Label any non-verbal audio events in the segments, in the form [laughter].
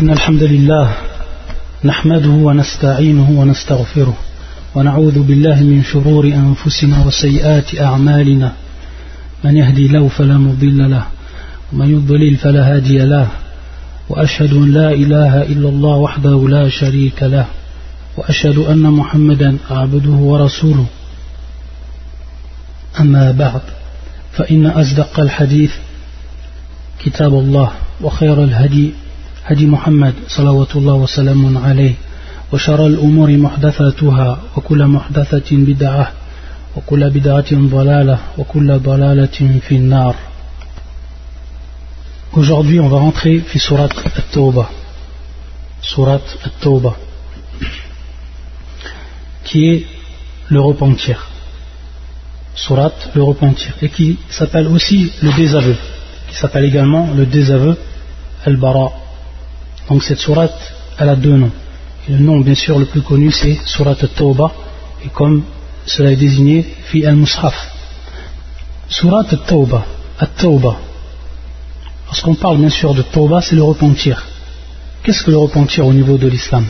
إن الحمد لله نحمده ونستعينه ونستغفره ونعوذ بالله من شرور أنفسنا وسيئات أعمالنا. من يهدي له فلا مضل له ومن يضلل فلا هادي له. وأشهد أن لا إله إلا الله وحده لا شريك له. وأشهد أن محمدا عبده ورسوله. أما بعد فإن أصدق الحديث كتاب الله وخير الهدي هدي محمد صلوات الله وسلام عليه وشر الأمور محدثاتها وكل محدثة بدعة وكل بدعة ضلالة وكل ضلالة في النار Aujourd'hui, on va rentrer في surat At-Tawbah. Surat At-Tawbah. Qui est le repentir. Surat, le repentir. Et qui s'appelle aussi le désaveu. Qui s'appelle également le désaveu Al-Bara. Donc cette surat, elle a deux noms. Le nom, bien sûr, le plus connu, c'est Surat At-Tawbah. Et comme cela est désigné, fi al-Mushaf. Surat At-Tawbah. At-Tawbah. Lorsqu'on parle bien sûr de Tawbah, c'est le repentir. Qu'est-ce que le repentir au niveau de l'islam?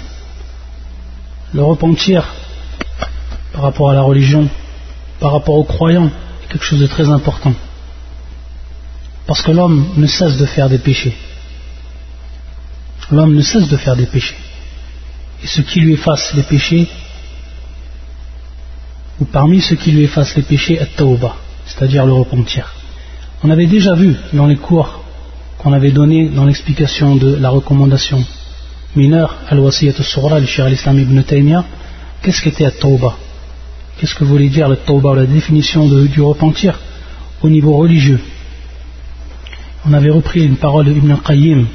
Le repentir par rapport à la religion, par rapport aux croyants, est quelque chose de très important. Parce que l'homme ne cesse de faire des péchés. L'homme ne cesse de faire des péchés. Et ce qui lui efface les péchés, ou parmi ceux qui lui effacent les péchés, est Tawbah, c'est-à-dire le repentir. On avait déjà vu dans les cours qu'on avait donné dans l'explication de la recommandation mineure, Al-Wasiyat al-Sughra, le al-Islam ibn Taymiyyah, qu'est-ce qu'était At-Tawbah? Qu'est-ce que voulait dire le Tawbah, la définition de, du repentir? Au niveau religieux On avait repris une parole d'Ibn Qayyim,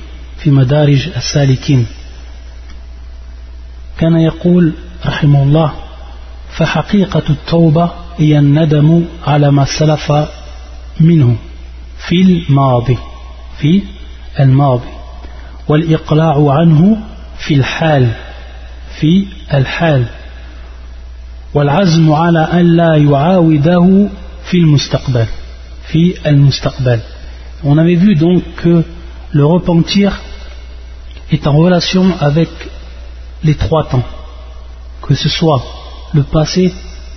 في مدارج السالكين. كان يقول رحمه الله فحقيقة التوبة هي الندم على ما سلف منه في الماضي في الماضي والإقلاع عنه في الحال في الحال والعزم على أن لا يعاوده في المستقبل في المستقبل. On avait vu donc que le repentir est en relation avec les trois temps, que ce soit le passé,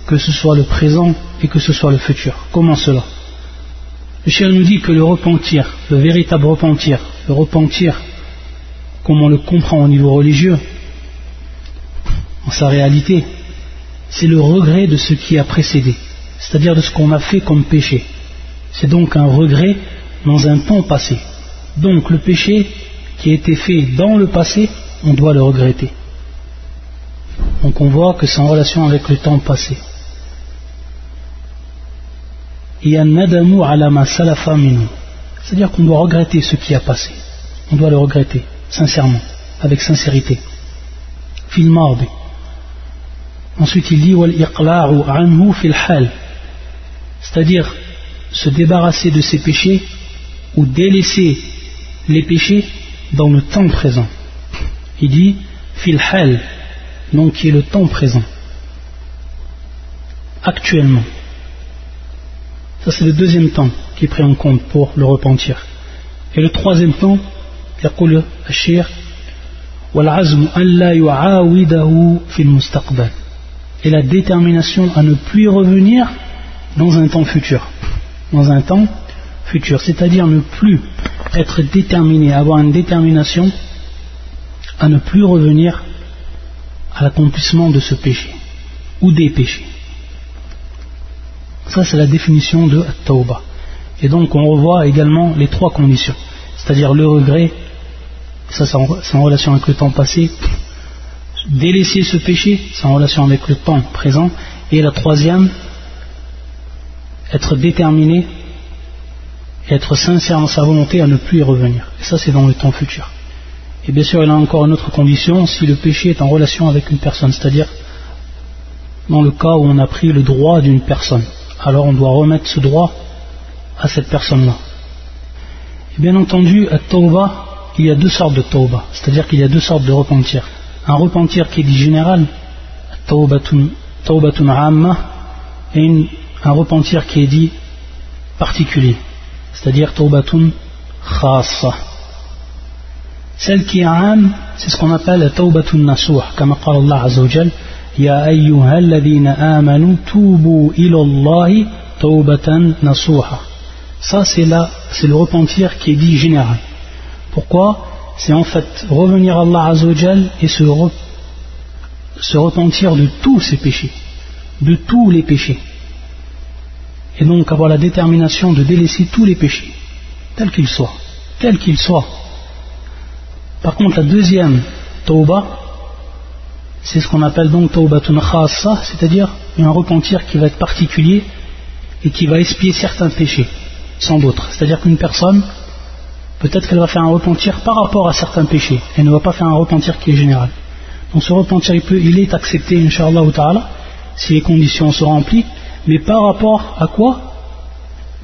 que ce soit le présent et que ce soit le futur. Comment cela? Le chien nous dit que le repentir, le véritable repentir, le repentir, comme on le comprend au niveau religieux, en sa réalité, c'est le regret de ce qui a précédé, c'est-à-dire de ce qu'on a fait comme péché. C'est donc un regret dans un temps passé. Donc le péché qui a été fait dans le passé, on doit le regretter. Donc on voit que c'est en relation avec le temps passé. C'est-à-dire qu'on doit regretter ce qui a passé. On doit le regretter, sincèrement, avec sincérité. Ensuite il dit c'est-à-dire se débarrasser de ses péchés ou délaisser les péchés dans le temps présent. Il dit fil hal, donc qui est le temps présent, actuellement. Ça c'est le deuxième temps qui est pris en compte pour le repentir. Et le troisième temps, يقول الشيخ والعزم ألا يعاوده في المستقبل et la détermination à ne plus y revenir dans un temps futur dans un temps futur c'est-à-dire ne plus être déterminé, avoir une détermination à ne plus revenir à l'accomplissement de ce péché ou des péchés. Ça, c'est la définition de Tawbah. Et donc, on revoit également les trois conditions, c'est-à-dire le regret, ça c'est en, relation avec le temps passé, délaisser ce péché, c'est en relation avec le temps présent, et la troisième, être déterminé être sincère dans sa volonté à ne plus y revenir. Et ça, c'est dans le temps futur. Et bien sûr, il y a encore une autre condition, si le péché est en relation avec une personne, c'est-à-dire dans le cas où on a pris le droit d'une personne, alors on doit remettre ce droit à cette personne-là. Et bien entendu, à Tawbah, il y a deux sortes de Tawbah, c'est-à-dire qu'il y a deux sortes de repentir. Un repentir qui est dit général, Tawbatun Amma, et un repentir qui est dit particulier c'est-à-dire Tawbatun Khassa. Celle qui est âme, c'est ce qu'on appelle Tawbatun Nasuh, comme a dit Allah Ya ayyuha alladhina amanu tubu ila Tawbatan Nasuha. Ça, c'est le repentir qui est dit général. Pourquoi? C'est en fait revenir à Allah Azzawajal et se, se repentir de tous ses péchés, de tous les péchés. Et donc avoir la détermination de délaisser tous les péchés, tels qu'ils soient, qu'ils soient. Par contre, la deuxième tauba, c'est ce qu'on appelle donc taubatun khassa, c'est-à-dire un repentir qui va être particulier et qui va expier certains péchés, sans d'autres. C'est-à-dire qu'une personne, peut-être qu'elle va faire un repentir par rapport à certains péchés, elle ne va pas faire un repentir qui est général. Donc ce repentir, il, peut, il est accepté, inshallah ta'ala, si les conditions sont remplies, mais par rapport à quoi?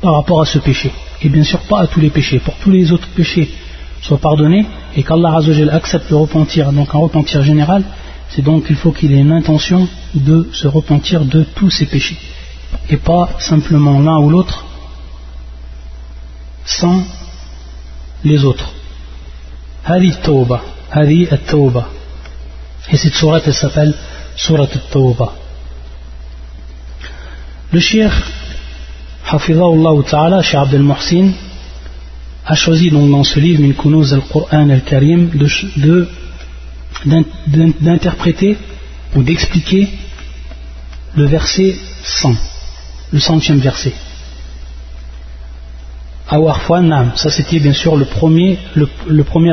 Par rapport à ce péché. Et bien sûr pas à tous les péchés. Pour tous les autres péchés soient pardonnés et qu'Allah accepte le repentir, donc un repentir général, c'est donc qu'il faut qu'il ait une intention de se repentir de tous ses péchés. Et pas simplement l'un ou l'autre sans les autres. Hadi Tawba, Hadi At-Tawba. Et cette sourate elle s'appelle Surat At-Tawba. Le shir, Hafizahullah Ta'ala, Cheikh Abdel Mohsin, a choisi dans ce livre, Min Kunuz al-Qur'an al-Karim, d'interpréter ou d'expliquer le verset 100, le centième verset. Awarfwan Nam, ça c'était bien sûr le premier, le,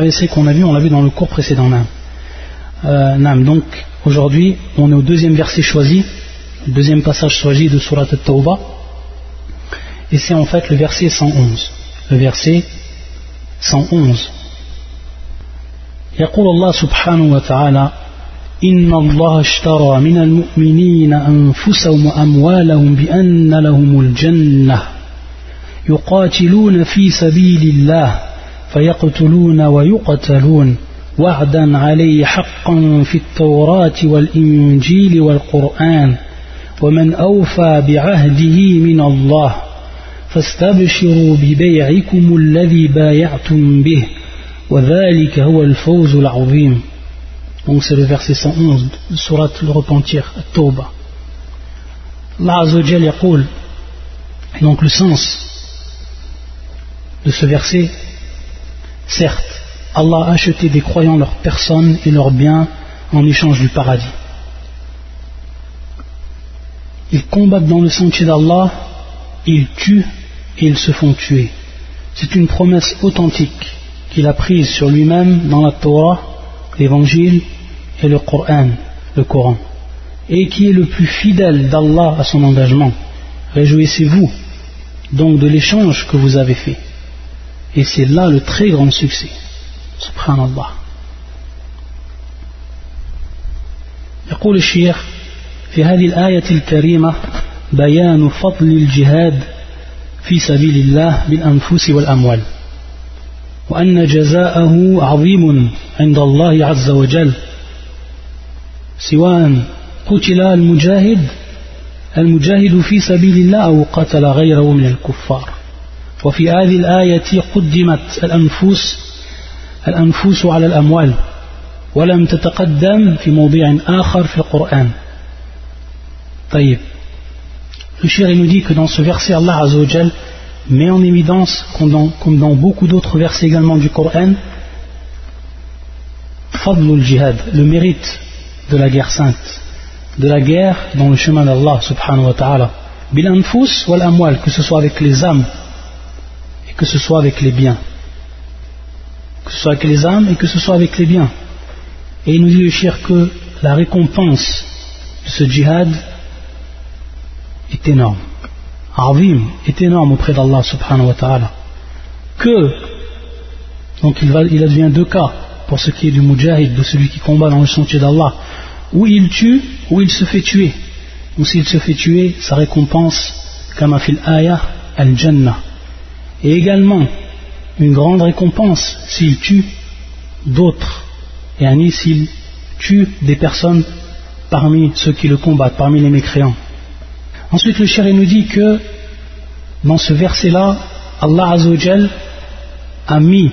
verset qu'on a vu, on l'a vu dans le cours précédent Nam. Euh, donc aujourd'hui on est au deuxième verset choisi deuxième passage choisi de Surat al-Tawbah, et c'est en fait le verset 111. Le verset 111. يقول الله سبحانه وتعالى إن الله اشترى من المؤمنين أنفسهم وأموالهم بأن لهم الجنة يقاتلون في سبيل الله فيقتلون ويقتلون وعدا عليه حقا في التوراة والإنجيل والقرآن ومن أوفى بعهده من الله فاستبشروا ببيعكم الذي بايعتم به وذلك هو الفوز العظيم Donc c'est le verset 111 de Surat le repentir, Tauba. Allah Azzawajal yaqul, et donc le sens de ce verset, certes, Allah a acheté des croyants leurs personnes et leurs biens en échange du paradis. Ils combattent dans le sentier d'Allah, ils tuent et ils se font tuer. C'est une promesse authentique qu'il a prise sur lui-même dans la Torah, l'Évangile et le Coran, le Coran, et qui est le plus fidèle d'Allah à son engagement. Réjouissez-vous donc de l'échange que vous avez fait. Et c'est là le très grand succès. Subhanallah. يقول الشيخ في هذه الآية الكريمة بيان فضل الجهاد في سبيل الله بالأنفس والأموال وأن جزاءه عظيم عند الله عز وجل سواء قتل المجاهد المجاهد في سبيل الله أو قتل غيره من الكفار. وفي هذه الآية قدمت الأنفس الأنفس على الأموال ولم تتقدم في موضع آخر في القرآن. Le cher nous dit que dans ce verset, Allah Azzawajal met en évidence, comme dans, beaucoup d'autres versets également du Coran, Fadlul Jihad, le mérite de la guerre sainte, de la guerre dans le chemin d'Allah subhanahu wa ta'ala. Bil anfus wal amwal, que ce soit avec les âmes et que ce soit avec les biens. Que ce soit avec les âmes et que ce soit avec les biens. Et il nous dit le cher que la récompense de ce djihad est énorme. Arvim est énorme auprès d'Allah subhanahu wa ta'ala. Que, donc il, va, il advient deux cas pour ce qui est du mujahid, de celui qui combat dans le sentier d'Allah, ou il tue, ou il se fait tuer. Ou s'il se fait tuer, sa récompense, comme fil ayah, al-jannah. Et également, une grande récompense s'il tue d'autres, et ani s'il tue des personnes parmi ceux qui le combattent, parmi les mécréants. Ensuite, le chéri nous dit que dans ce verset-là, Allah Azzawajal a mis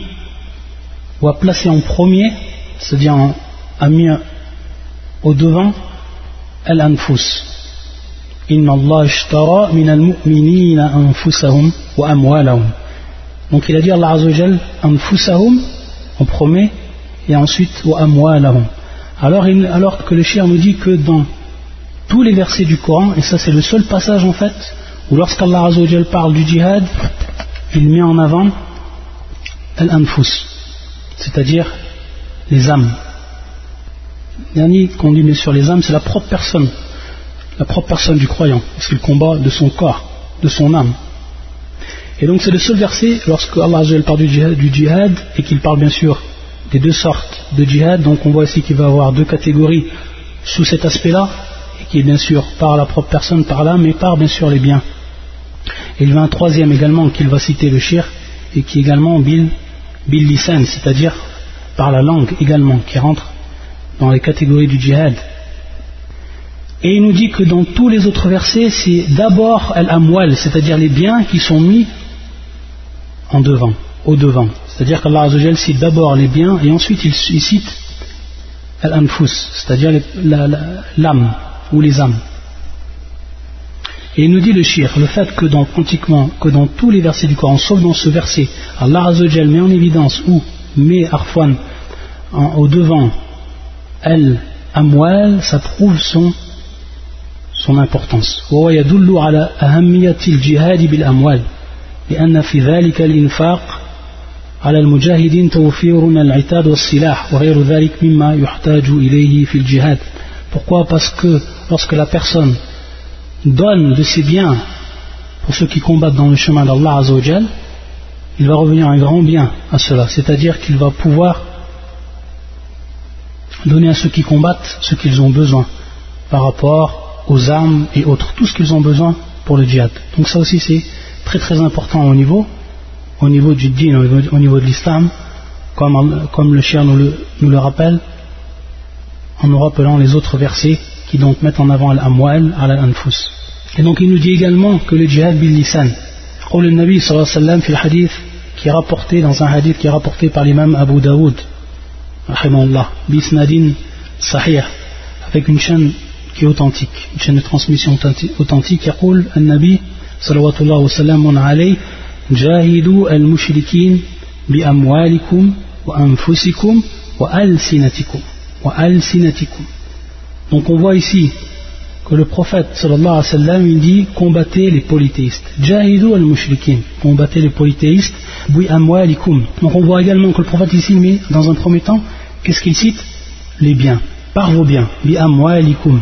ou à placer en premier, c'est-à-dire à mieux au devant, al-anfus. Inna Allah ishtara min al-mu'minina anfusahum wa amwalahum. Donc il a dit Allah Azzawajal anfusahum en premier et ensuite wa amwalahum. Alors, alors que le chien nous dit que dans tous les versets du Coran, et ça c'est le seul passage en fait, où lorsqu'Allah Azzawajal parle du djihad, il met en avant al-anfus, c'est-à-dire les âmes. Le dernier qu'on dit sur les âmes, c'est la propre personne, la propre personne du croyant, parce qu'il combat de son corps, de son âme. Et donc c'est le seul verset, lorsque Allah parle du djihad, du djihad et qu'il parle bien sûr des deux sortes de djihad, donc on voit ici qu'il va avoir deux catégories sous cet aspect-là, et qui est bien sûr par la propre personne, par l'âme, mais par bien sûr les biens. Et il y a un troisième également qu'il va citer le shir, et qui est également bil, bil c'est-à-dire par la langue également, qui rentre dans les catégories du djihad. Et il nous dit que dans tous les autres versets, c'est d'abord al-amwal, c'est-à-dire les biens qui sont mis en devant, au devant. C'est-à-dire qu'Allah cite d'abord les biens et ensuite il, cite al-anfus, c'est-à-dire l'âme ou les âmes. Et il nous dit le shir, le fait que dans pratiquement, que dans tous les versets du Coran, sauf dans ce verset, Allah met en évidence ou met arfan au devant al-amwal, ça prouve son, son importance. لأن في ذلك الإنفاق على المجاهدين توفير العتاد والسلاح وغير ذلك مما يحتاج إليه في الجهاد pourquoi Parce que lorsque la personne donne de ses biens pour ceux qui combattent dans le chemin d'Allah Azzawajal, il va revenir un grand bien à cela, c'est-à-dire qu'il va pouvoir donner à ceux qui combattent ce qu'ils ont besoin par rapport aux armes et autres, tout ce qu'ils ont besoin pour le djihad. Donc ça aussi c'est très très important au niveau, au niveau du din, au niveau, de l'islam, comme, le chien nous le, rappelle, en nous rappelant les autres versets qui donc mettent en avant l'amwal al-anfus. Et donc il nous dit également que le djihad bil lisan. le Nabi sallallahu alayhi wa sallam hadith qui est rapporté dans un hadith qui est rapporté par l'imam Abu Daoud bisnadin sahih avec une chaîne qui est authentique une chaîne de transmission authentique يقول النبي صلوات الله وسلام عليه جاهدوا المشركين بأموالكم وأنفسكم وألسنتكم وألسنتكم Donc on voit ici que le prophète sallallahu alayhi wa il dit combattez les polythéistes. Jahidou al-mushrikin, combattez les polythéistes. Bi amwalikum. Donc on voit également que le prophète ici met dans un premier temps, qu'est-ce qu'il cite? Les biens, par vos biens. Bi amwalikum.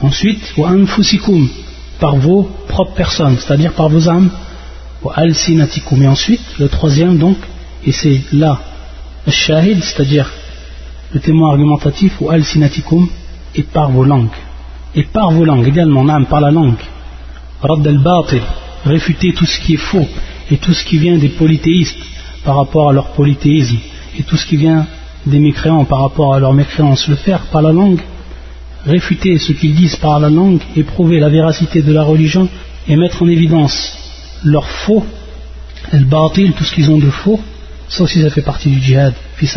Ensuite, wa anfusikum, par vos propres personnes, c'est-à-dire par vos âmes, al-sinatikum. Et ensuite, le troisième donc, et c'est là, shahid, c'est-à-dire le témoin argumentatif, ou al-sinatikum, et par vos langues. Et par vos langues également, âme, par la langue. Radd al-batil, réfuter tout ce qui est faux, et tout ce qui vient des polythéistes par rapport à leur polythéisme, et tout ce qui vient des mécréants par rapport à leur mécréance, le faire par la langue, réfuter ce qu'ils disent par la langue et prouver la véracité de la religion et mettre en évidence leur faux, el batil, tout ce qu'ils ont de faux, ça aussi ça fait partie du djihad, fils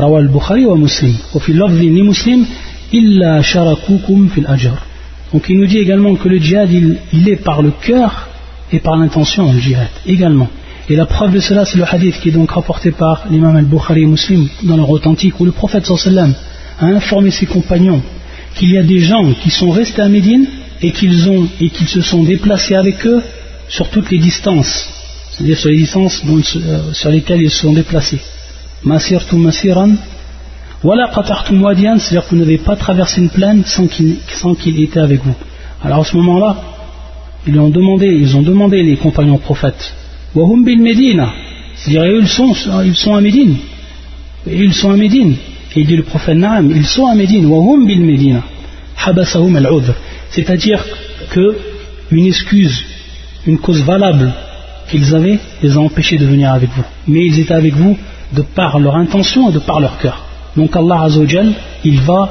روى البخاري ومسلم وفي اللفظ لمسلم إلا شركوكم في الأجر Donc il nous dit également que le djihad il, il est par le cœur et par l'intention le djihad également. Et la preuve de cela c'est le hadith qui est donc rapporté par l'imam al-Bukhari et Muslim dans leur authentique où le prophète sallam a informé ses compagnons qu'il y a des gens qui sont restés à Médine et qu'ils ont et qu'ils se sont déplacés avec eux sur toutes les distances, c'est-à-dire sur les distances euh, sur lesquelles ils se sont déplacés. Masirtu masiran, voilà wadiyan, c'est-à-dire que vous n'avez pas traversé une plaine sans qu'il était avec vous. Alors à ce moment-là, ils ont demandé, ils ont demandé les compagnons prophètes, Wahum bil Medina, c'est-à-dire ils sont, ils sont à Médine, ils sont à Médine, Et il dit le prophète Naam, ils sont à Médine, hum bil Médina, habasahum al C'est-à-dire que une excuse, une cause valable qu'ils avaient les a empêchés de venir avec vous. Mais ils étaient avec vous de par leur intention et de par leur cœur. Donc Allah Azzawajal, il va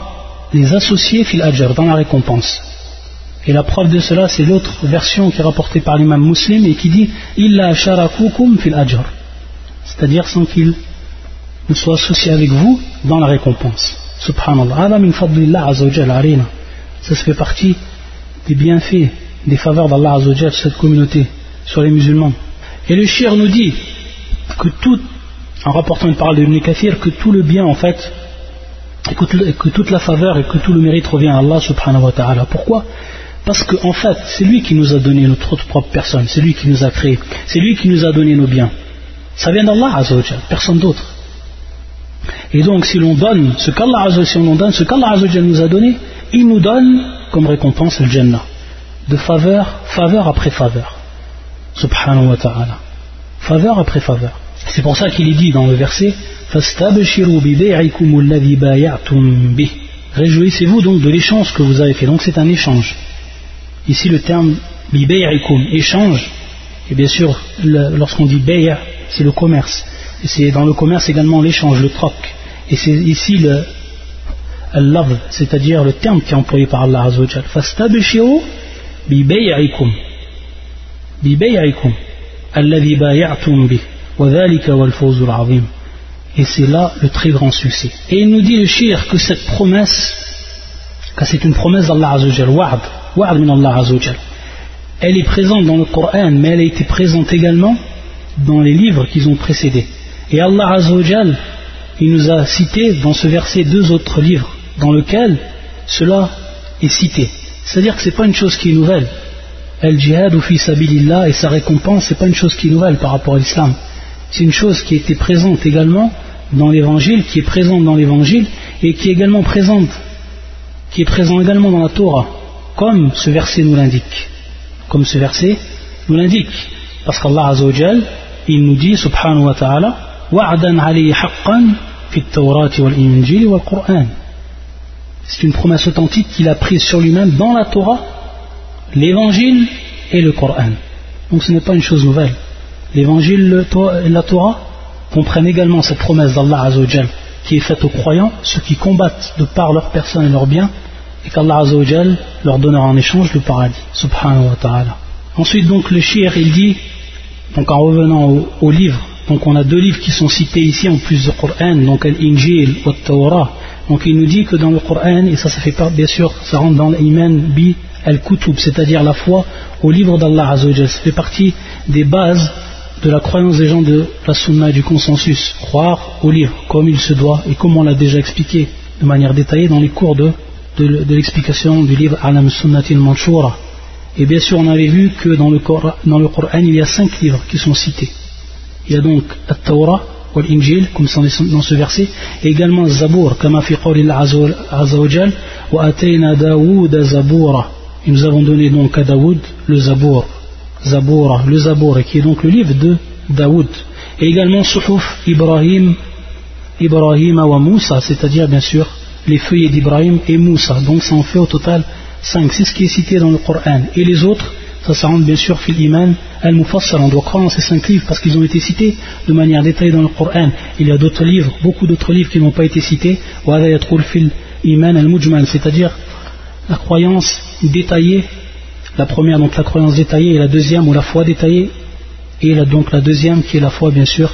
les associer fil ajr, dans la récompense. Et la preuve de cela, c'est l'autre version qui est rapportée par l'imam muslim et qui dit Illa sharakukum fil ajr. C'est-à-dire sans qu'ils ne soient associés avec vous dans la récompense. Subhanallah. min Ça se fait partie des bienfaits, des faveurs d'Allah Azzawajal, cette communauté, sur les musulmans. Et le shir nous dit que tout, en rapportant une parole de Kathir, que tout le bien en fait, que toute la faveur et que tout le mérite revient à Allah subhanahu wa ta'ala. Pourquoi? Parce qu'en en fait, c'est lui qui nous a donné notre propre personne, c'est lui qui nous a créé, c'est lui qui nous a donné nos biens. Ça vient d'Allah personne d'autre. Et donc si l'on donne ce qu'Allah si donne ce qu'Allah nous a donné, il nous donne comme récompense le Jannah. De faveur, faveur après faveur. Subhanahu wa ta'ala. Faveur après faveur. C'est pour ça qu'il est dit dans le verset Réjouissez-vous donc de l'échange que vous avez fait. Donc c'est un échange. Ici le terme échange, et bien sûr lorsqu'on dit bay' c'est le commerce. Et c'est dans le commerce également l'échange, le troc. Et c'est ici le love, c'est-à-dire le terme qui est employé par Allah Azzawajal. Fastabshiru bi bay'ikum. Bi bay'ikum. Alladhi bay'atum. Et c'est là le très grand succès. Et il nous dit le shir que cette promesse, que c'est une promesse d'Allah Azzawajal, Allah elle est présente dans le Coran, mais elle a été présente également dans les livres qui ont précédé. Et Allah Azzawajal, il nous a cité dans ce verset deux autres livres dans lesquels cela est cité. C'est-à-dire que ce n'est pas une chose qui est nouvelle. El jihad ou fi sabilillah et sa récompense, ce n'est pas une chose qui est nouvelle par rapport à l'islam c'est une chose qui était présente également dans l'évangile, qui est présente dans l'évangile et qui est également présente, qui est présent également dans la Torah, comme ce verset nous l'indique. Comme ce verset nous l'indique. Parce qu'Allah Azzawajal, il nous dit, subhanahu wa ta'ala, wa'dan alayhi haqqan fi tawrati wal wal Qur'an. C'est une promesse authentique qu'il a prise sur lui-même dans la Torah, l'évangile et le Coran. Donc ce n'est pas une chose nouvelle l'évangile et la Torah comprennent également cette promesse d'Allah Azzawajal qui est faite aux croyants, ceux qui combattent de par leur personne et leurs biens, et qu'Allah Azzawajal leur donnera en échange le paradis, subhanahu wa ta'ala. Ensuite donc le shir il dit, donc en revenant au, livre, donc on a deux livres qui sont cités ici en plus du Coran, donc l'Injil ou Torah. Donc il nous dit que dans le Coran, et ça ça fait pas, bien sûr, ça rentre dans l'iman bi al-kutub, c'est-à-dire la foi au livre d'Allah Azzawajal. Ça fait partie des bases de la croyance des gens de la sunna et du consensus, croire au livre comme il se doit et comme on l'a déjà expliqué de manière détaillée dans les cours de, l'explication du livre Alam Sunnatil Manshura. Et bien sûr, on avait vu que dans le, Coran, il y a cinq livres qui sont cités. Il y a donc At-Tawrah, ou l'Injil, comme dans ce verset, et également Zabour, comme a fait Azza wa Atayna Daoud Zaboura. Et nous avons donné donc à Daoud le Zabour. Zaboura, le Zabour, qui est donc le livre de Daoud. Et également Suhuf Ibrahim, Ibrahim wa Moussa, c'est-à-dire bien sûr les feuillets d'Ibrahim et Moussa. Donc ça en fait au total 5. C'est ce qui est cité dans le Coran. Et les autres, ça, ça bien sûr fil iman al-mufassal. On doit croire en ces cinq livres parce qu'ils ont été cités de manière détaillée dans le Coran. Il y a d'autres livres, beaucoup d'autres livres qui n'ont pas été cités. fil iman al-mujmal, c'est-à-dire la croyance détaillée la première, donc la croyance détaillée, et la deuxième, ou la foi détaillée, et donc la deuxième qui est la foi, bien sûr,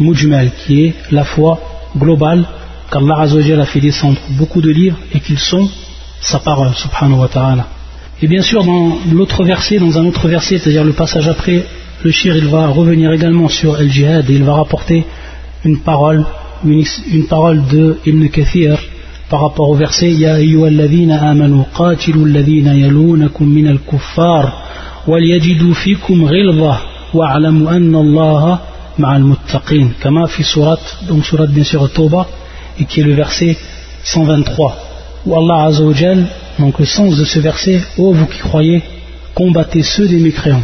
mujmal, qui est la foi globale, qu'Allah a fait descendre beaucoup de livres et qu'ils sont sa parole, subhanahu wa ta'ala. Et bien sûr, dans l'autre verset, dans un autre verset, c'est-à-dire le passage après, le shir, il va revenir également sur el jihad et il va rapporter une parole, une, une parole de Ibn Kathir, par rapport au verset Ya ayyuhalladhina amanu qatilu alladhina yalunakum min al-kuffar wal-yajidu fikum ghilza wa'lamu anna Allah ma'al muttaqin. Kama fi surat donc surat bien sûr Tauba et qui est le verset 123 où Allah Azza wa donc le sens de ce verset ô vous qui croyez combattez ceux des mécréants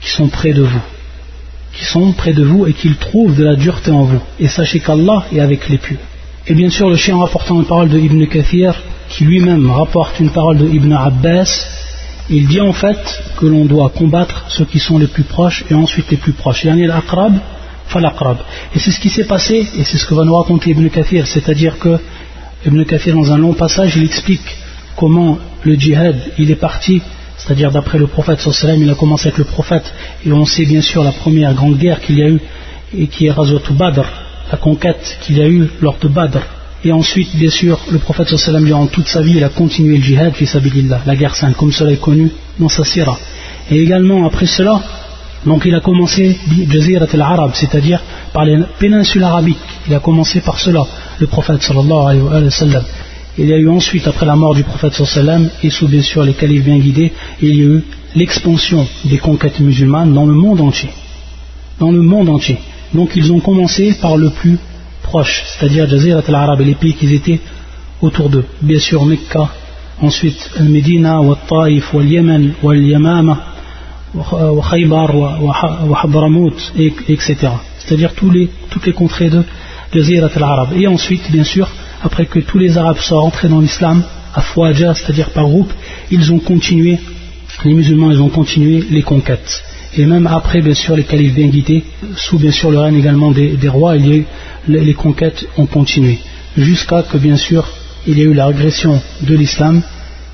qui sont près de vous qui sont près de vous et qu'ils trouvent de la dureté en vous et sachez qu'Allah est avec les pieux Et bien sûr, le chien rapportant une parole de Ibn Kathir, qui lui-même rapporte une parole de Ibn Abbas, il dit en fait que l'on doit combattre ceux qui sont les plus proches et ensuite les plus proches. Yani l'aqrab, falaqrab. Et c'est ce qui s'est passé, et c'est ce que va nous raconter Ibn Kathir, c'est-à-dire que Ibn Kathir, dans un long passage, il explique comment le djihad, il est parti, c'est-à-dire d'après le prophète sallam, il a commencé avec le prophète, et on sait bien sûr la première grande guerre qu'il y a eu, et qui est Razwat Badr, la conquête qu'il y a eu lors de Badr. Et ensuite, bien sûr, le prophète sallam, durant toute sa vie, il a continué le djihad, la guerre sainte, comme cela est connu dans sa sira. Et également, après cela, donc il a commencé Jazirat al-Arab, c'est-à-dire par les péninsules arabiques. Il a commencé par cela, le prophète sallallahu alayhi wa sallam. Il y a eu ensuite, après la mort du prophète sallam, et sous bien sûr les califes bien guidés, il y a eu l'expansion des conquêtes musulmanes dans le monde entier. Dans le monde entier. Donc ils ont commencé par le plus proche, c'est-à-dire Jazirat al-Arab et les pays qui étaient autour d'eux. Bien sûr Mecca, ensuite Al-Medina, Taif, Wal-Yemen, Wal-Yamama, Khaybar, Habramout, etc. C'est-à-dire toutes les contrées de Jazirat al-Arab. Et ensuite, bien sûr, après que tous les Arabes soient rentrés dans l'islam, à Fouaja, c'est-à-dire par groupe, ils ont continué, les musulmans, ils ont continué les conquêtes. Et même après, bien sûr, les califes bien guidés, sous bien sûr le règne également des, rois, les, conquêtes ont continué. Jusqu'à que, bien sûr, il y a eu la régression de l'islam,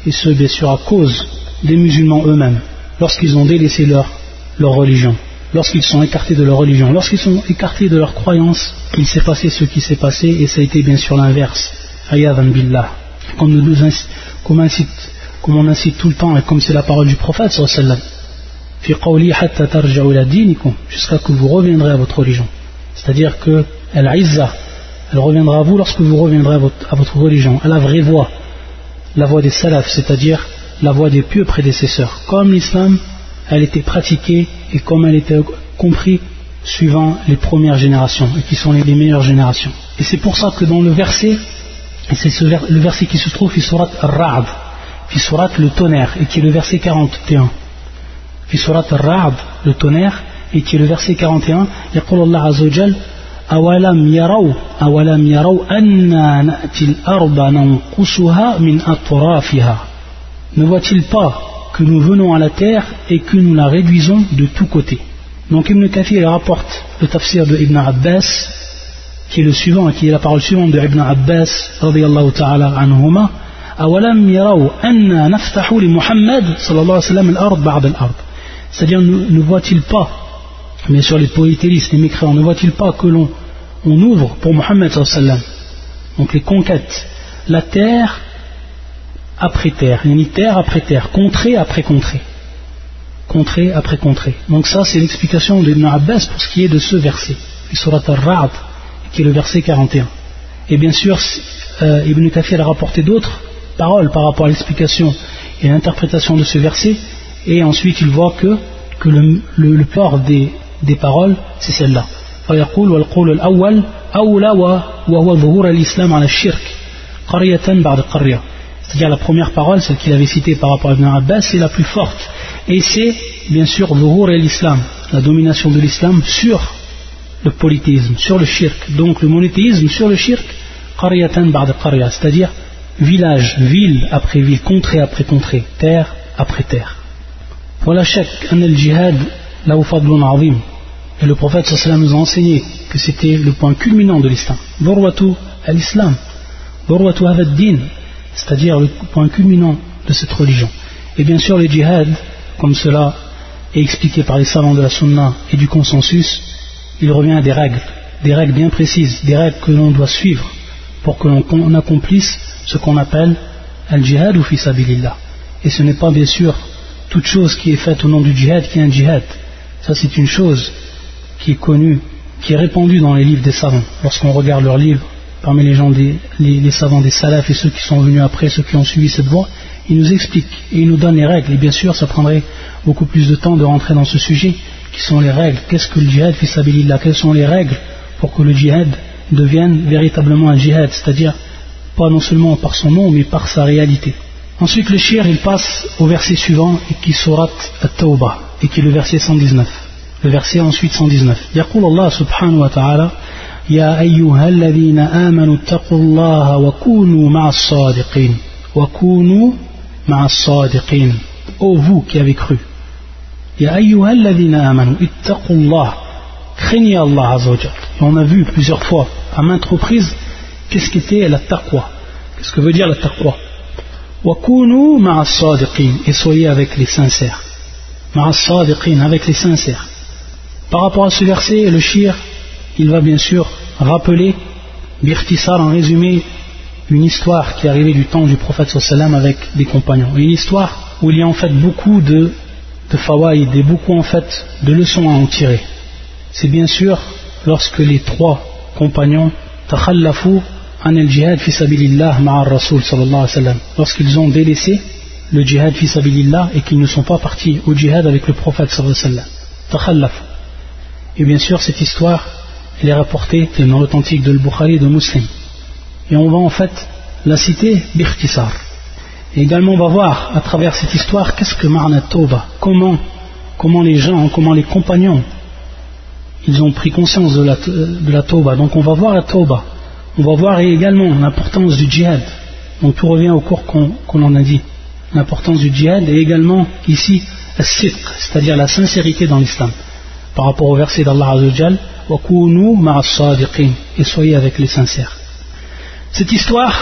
et ce, bien sûr, à cause des musulmans eux-mêmes, lorsqu'ils ont délaissé leur, leur religion, lorsqu'ils sont écartés de leur religion, lorsqu'ils sont écartés de leur croyance, il s'est passé ce qui s'est passé, et ça a été bien sûr l'inverse. Ayadan billah. Comme, nous, incite, comme on incite tout le temps, et comme c'est la parole du prophète, sallallahu jusqu'à que vous reviendrez à votre religion. C'est-à-dire que elle reviendra à vous lorsque vous reviendrez à votre, religion, à la vraie voie, la voie des salafs, c'est-à-dire la voie des pieux prédécesseurs. Comme l'islam, elle était pratiquée et comme elle était comprise suivant les premières générations, et qui sont les, meilleures générations. Et c'est pour ça que dans le verset, et c'est le verset qui se trouve, Fisurat Ra'ad, Fisurat le tonnerre, et qui est le verset 41 في سورة الرعد le tonnerre et qui est le verset 41 يقول الله عز وجل أولم يروا أولم يروا أنا نأتي الأرض ننقصها من أطرافها Ne voit-il pas que nous venons à la terre et que nous la réduisons de tous côtés Donc Ibn Kathir rapporte le tafsir de Ibn Abbas qui est le suivant, qui est la parole suivante de Ibn Abbas radiyallahu ta'ala anhuma أولم يروا أنا نفتح لمحمد صلى الله عليه وسلم الأرض بعد الأرض C'est-à-dire, ne, voit-il pas, bien sûr les polythéistes, les mécréants, ne voit-il pas que l'on on ouvre pour Mohammed donc les conquêtes, la terre après terre, une terre après terre, contrée après contrée, contrée après contrée. Donc ça c'est l'explication d'Ibn Abbas pour ce qui est de ce verset, Surat al-Ra'd, qui est le verset 41. Et bien sûr, euh, Ibn Kathir a rapporté d'autres paroles par rapport à l'explication et l'interprétation de ce verset, et ensuite il voit que, que le, le, le port des, des paroles, c'est celle-là. فيقول والقول الأول أولى وهو ظهور الإسلام على الشرك قرية بعد قرية c'est-à-dire la première parole, celle qu'il avait citée par rapport à Ibn Abbas, c'est la plus forte. Et c'est, bien sûr, Zuhur et l'islam, la domination de l'islam sur le polythéisme, sur le shirk. Donc le monothéisme sur le shirk, qaryatan ba'da qarya, c'est-à-dire village, ville après ville, contrée après contrée, terre après terre. Voilà chaque an al-jihad là fadlun azim. Et le prophète sallallahu nous a enseigné que c'était le point culminant de l'islam. Borwatu al-islam. Borwatu C'est-à-dire le point culminant de cette religion. Et bien sûr, le jihad, comme cela est expliqué par les savants de la sunna et du consensus, il revient à des règles, des règles bien précises, des règles que l'on doit suivre pour que l'on accomplisse ce qu'on appelle al-jihad ou fisabilillah. Et ce n'est pas bien sûr toute chose qui est faite au nom du djihad qui est un djihad. Ça c'est une chose qui est connue, qui est répandue dans les livres des savants. Lorsqu'on regarde leurs livres, parmi les gens des savants des salafs et ceux qui sont venus après, ceux qui ont suivi cette voie, ils nous expliquent et ils nous donnent les règles. Et bien sûr, ça prendrait beaucoup plus de temps de rentrer dans ce sujet, qui sont les règles? Qu'est-ce que le djihad là Quelles sont les règles pour que le djihad devienne véritablement un djihad, c'est-à-dire pas non seulement par son nom, mais par sa réalité. Ensuite, le shir, il passe au verset suivant, qui est surat at-Tawbah, et qui est le verset 119. Le verset ensuite 119. يقول الله سبحانه وتعالى يا أيها الذين آمنوا اتقوا الله وكونوا مع الصادقين وكونوا مع الصادقين Ô vous qui avez cru يا أيها الذين آمنوا اتقوا الله craignez Allah Azza Et on a vu plusieurs fois, à maintes reprises, qu'est-ce qu'était la taqwa Qu'est-ce que veut dire la taqwa وكونوا مع الصادقين et soyez avec les sincères. avec les sincères. Par rapport à ce verset, le shir, il va bien sûr rappeler, Birtisar en résumé, une histoire qui est arrivée du temps du prophète sallam avec des compagnons. Une histoire où il y a en fait beaucoup de, de fawaïd et beaucoup en fait de leçons à en tirer. C'est bien sûr lorsque les trois compagnons, takhallafou, an ma'a rasul sallallahu alayhi lorsqu'ils ont délaissé le jihad fi sabilillah et qu'ils ne sont pas partis au jihad avec le prophète sallallahu alayhi wa sallam et bien sûr cette histoire elle est rapportée dans l'authentique de al-Bukhari de Muslim. Et on va en fait la citer bikhtisar. Et également on va voir à travers cette histoire qu'est-ce que Marna Toba, comment, comment les gens, comment les compagnons, ils ont pris conscience de la, de la Toba. Donc on va voir la Toba, on va voir également l'importance du djihad. Donc tout revient au cours qu'on en a dit. L'importance du djihad et également ici, c'est-à-dire la sincérité dans l'islam. Par rapport au verset d'Allah Azzawajal, et soyez avec les sincères. Cette histoire,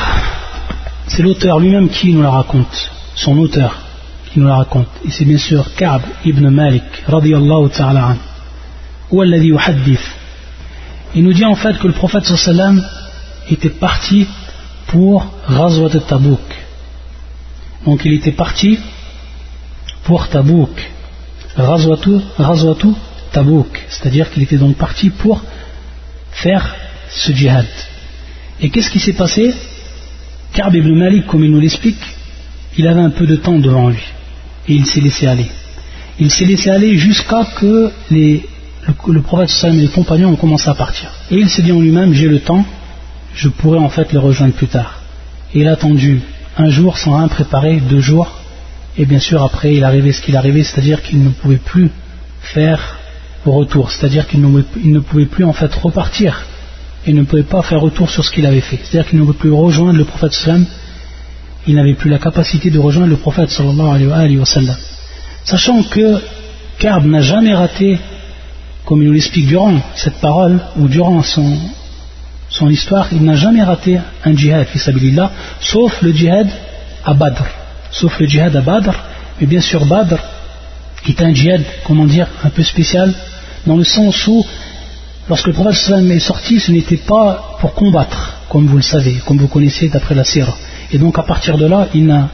c'est l'auteur lui-même qui nous la raconte, son auteur qui nous la raconte. Et c'est bien sûr Ka'b ibn Malik, radiyallahu ta'ala Il nous dit en fait que le prophète sallam était parti pour Ghazwat Tabouk. Donc il était parti pour Tabouk. Ghazwatu Tabouk. C'est-à-dire qu'il était donc parti pour faire ce djihad. Et qu'est-ce qui s'est passé? Karb ibn Malik, comme il nous l'explique, il avait un peu de temps devant lui. Et il s'est laissé aller. Il s'est laissé aller jusqu'à que le, prophète et les compagnons ont commencé à partir. Et il s'est dit en lui-même, j'ai le temps, je pourrai en fait les rejoindre plus tard. Et il a attendu un jour sans rien préparer, deux jours, et bien sûr après il arrivait ce qu'il arrivait, c'est-à-dire qu'il ne pouvait plus faire au retour, c'est-à-dire qu'il ne pouvait plus en fait repartir il ne pouvait pas faire retour sur ce qu'il avait fait. C'est-à-dire qu'il ne pouvait plus rejoindre le prophète sallam, il n'avait plus la capacité de rejoindre le prophète sallallahu alayhi wa sallam. Sachant que Karb n'a jamais raté, comme il nous l'explique durant cette parole, ou durant son, son histoire, il n'a jamais raté un djihad, sauf le djihad à Badr. Sauf le djihad à Badr, mais bien sûr Badr est un djihad, comment dire, un peu spécial, dans le sens où lorsque le prophète est sorti, ce n'était pas pour combattre, comme vous le savez, comme vous connaissez d'après la sira. Et donc à partir de là, il n'a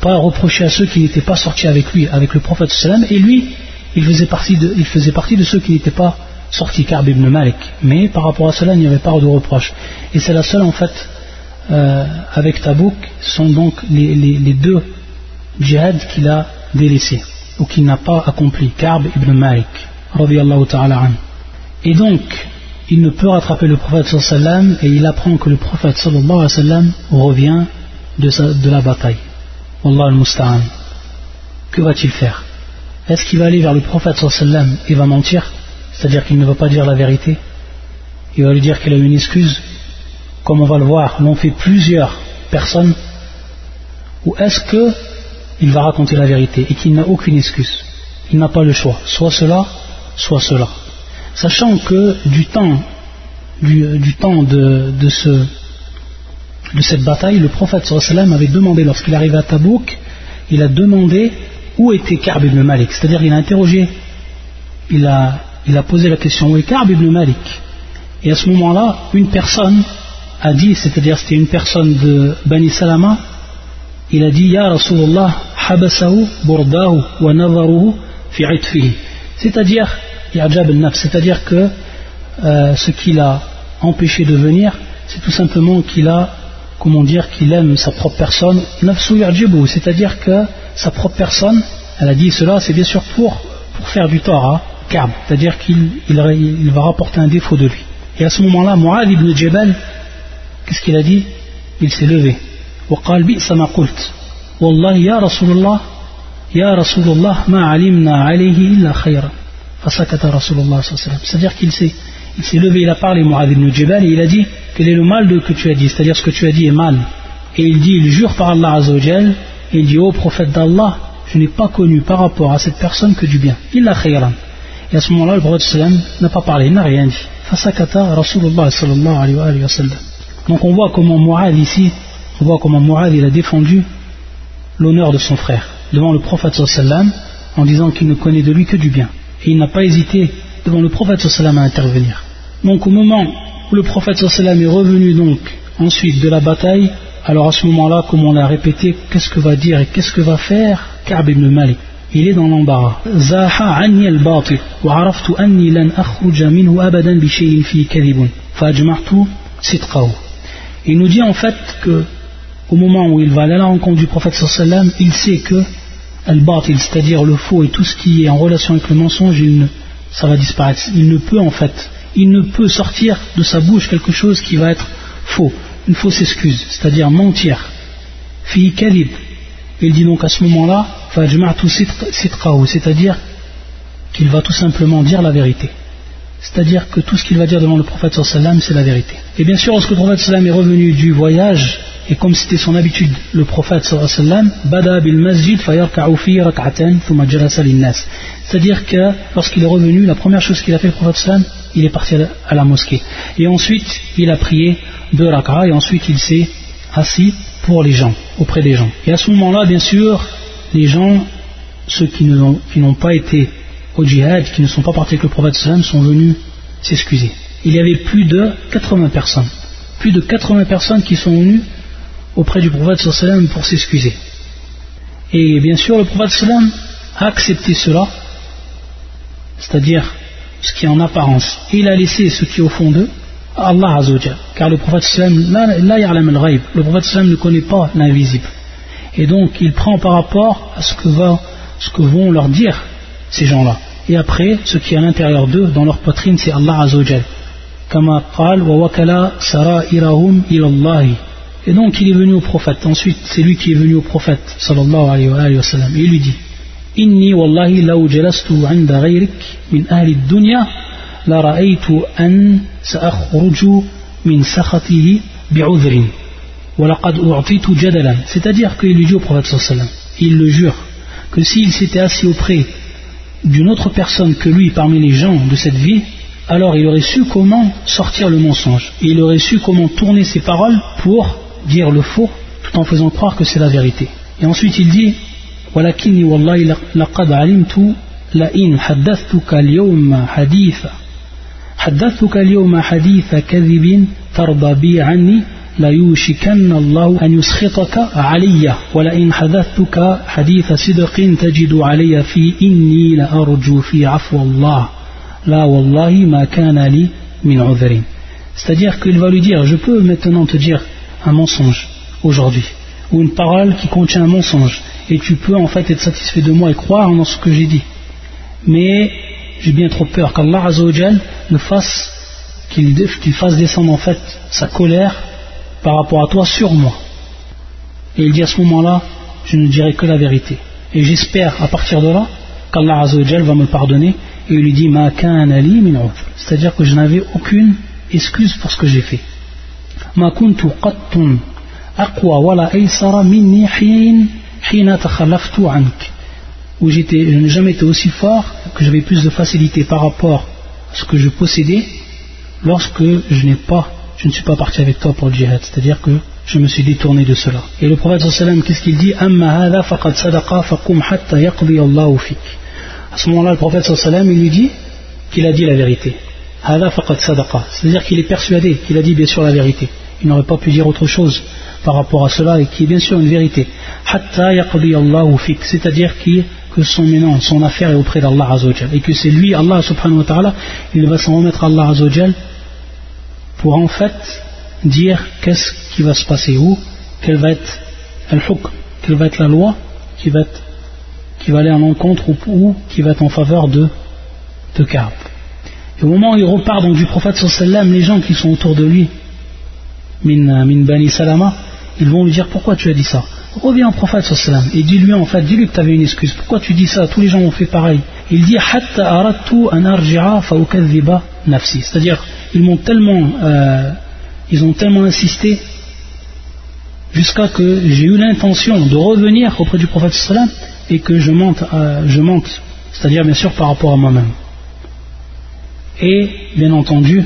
pas reproché à ceux qui n'étaient pas sortis avec lui, avec le prophète et lui, il faisait partie de, il faisait partie de ceux qui n'étaient pas sortis, Karb ibn Malik. Mais par rapport à cela, il n'y avait pas de reproche. Et c'est la seule, en fait, euh, avec Tabouk, sont donc les, deux djihad qu'il a délaissés, ou qu'il n'a pas accompli, Karb ibn Malik, ta'ala. Et donc, il ne peut rattraper le prophète sallam et il apprend que le prophète sallallahu alayhi wa revient de, la bataille. Wallah al-musta'an. Que va-t-il faire? Est-ce qu'il va aller vers le prophète sallam et va mentir? C'est-à-dire qu'il ne va pas dire la vérité. Il va lui dire qu'il a une excuse. Comme on va le voir, l'ont fait plusieurs personnes. Ou est-ce qu'il va raconter la vérité et qu'il n'a aucune excuse? Il n'a pas le choix. Soit cela, soit cela. Sachant que du temps, du, temps de, cette bataille, le prophète sallam avait demandé, lorsqu'il arrivait à Tabouk, il a demandé où était Karb ibn Malik, c'est-à-dire il a interrogé, il a, posé la question est Karb ibn Malik. Et à ce moment-là, une personne a dit, c'est-à-dire c'était une personne de Bani Salama, il a dit Ya Rasulullah, habasahu burdahu wa navaruhu fi C'est-à-dire, c'est-à-dire que euh, ce qui l'a empêché de venir, c'est tout simplement qu'il a, comment dire, qu'il aime sa propre personne, c'est-à-dire que sa propre personne, elle a dit cela, c'est bien sûr pour, faire du tort à Ka'b, c'est-à-dire qu'il il, va rapporter un défaut de lui. Et à ce moment-là, Mu'ad ibn Jabal, qu'est-ce qu'il a dit Il s'est levé. وقال بئس ما قلت والله يا رسول الله يا رسول الله ما علمنا عليه إلا خيرا c'est-à-dire qu'il s'est, il s'est levé, il a parlé, Mu'adh ibn Jabal, et il a dit quel est le mal de que tu as dit, c'est-à-dire ce que tu as dit est mal. Et il dit, il jure par Allah Azzawajal, et il dit, ô prophète d'Allah, je n'ai pas connu par rapport à cette personne que du bien. Il a khayran. Et à ce moment-là, le prophète n'a pas parlé, il n'a rien dit. Fasakata Rasulullah sallallahu alayhi wa. Donc on voit comment Mu'adh ici, on voit comment Mu'adh il a défendu l'honneur de son frère devant le prophète sallam en disant qu'il ne connaît de lui que du bien. Et il n'a pas hésité devant le prophète sallam à intervenir. Donc au moment où le prophète sallam est revenu donc ensuite de la bataille, alors à ce moment-là, comme on l'a répété, qu'est-ce que va dire et qu'est-ce que va faire Ka'b ibn Malik? Il est dans l'embarras. Il nous dit en fait que au moment où il va aller à la rencontre du prophète sallam, il sait que al-batil, c'est-à-dire le faux et tout ce qui est en relation avec le mensonge, ça va disparaître. Il ne peut en fait, il ne peut sortir de sa bouche quelque chose qui va être faux, une fausse excuse, c'est-à-dire mentir. Fi. Il dit donc à ce moment-là, c'est-à-dire qu'il va tout simplement dire la vérité. C'est-à-dire que tout ce qu'il va dire devant le prophète sallam, c'est la vérité. Et bien sûr, lorsque le prophète sallam est revenu du voyage, et comme c'était son habitude, le prophète sallam, bada bil masjid C'est-à-dire que lorsqu'il est revenu, la première chose qu'il a fait le prophète il est parti à la mosquée. Et ensuite, il a prié deux rak'a et ensuite il s'est assis pour les gens, auprès des gens. Et à ce moment-là, bien sûr, les gens, ceux qui n'ont pas été au djihad, qui ne sont pas partis avec le prophète sont venus s'excuser. Il y avait plus de 80 personnes. Plus de 80 personnes qui sont venues auprès du prophète pour s'excuser. Et bien sûr, le prophète a accepté cela, c'est-à-dire ce qui est en apparence. Il a laissé ce qui est au fond d'eux Allah Azzawajal. Car le prophète le prophète ne connaît pas l'invisible. Et donc il prend par rapport à ce que, vont leur dire ces gens-là. Et après, ce qui est à l'intérieur d'eux, dans leur poitrine, c'est Allah Azzawajal. Et donc il est venu au prophète. Ensuite, c'est lui qui est venu au prophète, sallallahu alayhi wa sallam. Et il lui dit Inni wallahi jalastu 'inda ghayrik min ahli dunya la ra'aytu an sa'akhruju min sakhatihi bi'udhrin wa laqad u'titu jadalan. C'est-à-dire qu'il lui dit au prophète sallallahu alayhi wa sallam, il le jure, que s'il s'était assis auprès d'une autre personne que lui parmi les gens de cette vie, alors il aurait su comment sortir le mensonge. Et il aurait su comment tourner ses paroles pour dire le faux tout en faisant croire que c'est la vérité. Et ensuite il dit ولكني والله لقد علمت لئن حدثتك اليوم حديث حدثتك اليوم حديث كذب ترضى بي عني ليوشكن الله أن يسخطك علي ولئن حدثتك حديث صدق تجد علي في إني لأرجو في عفو الله لا والله ما كان لي من عذر C'est-à-dire qu'il va lui dire, je peux maintenant te dire un mensonge aujourd'hui, ou une parole qui contient un mensonge, et tu peux en fait être satisfait de moi et croire dans ce que j'ai dit. Mais j'ai bien trop peur qu'Allah Azzawajal ne fasse qu'il fasse descendre en fait sa colère par rapport à toi sur moi. Et il dit à ce moment-là, je ne dirai que la vérité. Et j'espère à partir de là qu'Allah Azzawajal va me pardonner et il lui dit C'est-à-dire que je n'avais aucune excuse pour ce que j'ai fait. Ma kuntu qattun aqwa wala minni où je n'ai jamais été aussi fort, que j'avais plus de facilité par rapport à ce que je possédais lorsque je n'ai pas, je ne suis pas parti avec toi pour le djihad, c'est-à-dire que je me suis détourné de cela. Et le prophète sallam, qu'est-ce qu'il dit? À ce moment-là, le prophète sallam, il lui dit qu'il a dit la vérité. C'est-à-dire qu'il est persuadé qu'il a dit bien sûr la vérité il n'aurait pas pu dire autre chose par rapport à cela et qui est bien sûr une vérité. C'est-à-dire que son son affaire est auprès d'Allah Azzawajal et que c'est lui, Allah subhanahu wa ta'ala, il va s'en remettre à Allah Azzawajal pour en fait dire qu'est-ce qui va se passer où, quelle va être quelle va être la loi qui va, être, qui va aller en encontre ou, qui va être en faveur de, de Kaab. Et au moment où il repart donc du prophète sallam, les gens qui sont autour de lui, min Bani Salama, ils vont lui dire pourquoi tu as dit ça? Reviens au prophète sallam et dis-lui en fait, dis-lui que tu avais une excuse. Pourquoi tu dis ça? Tous les gens ont fait pareil. Il dit. C'est-à-dire, ils m'ont tellement, euh, ils ont tellement insisté jusqu'à que j'ai eu l'intention de revenir auprès du prophète sallam et que je monte, euh, je monte, c'est-à-dire bien sûr par rapport à moi-même. Et bien entendu,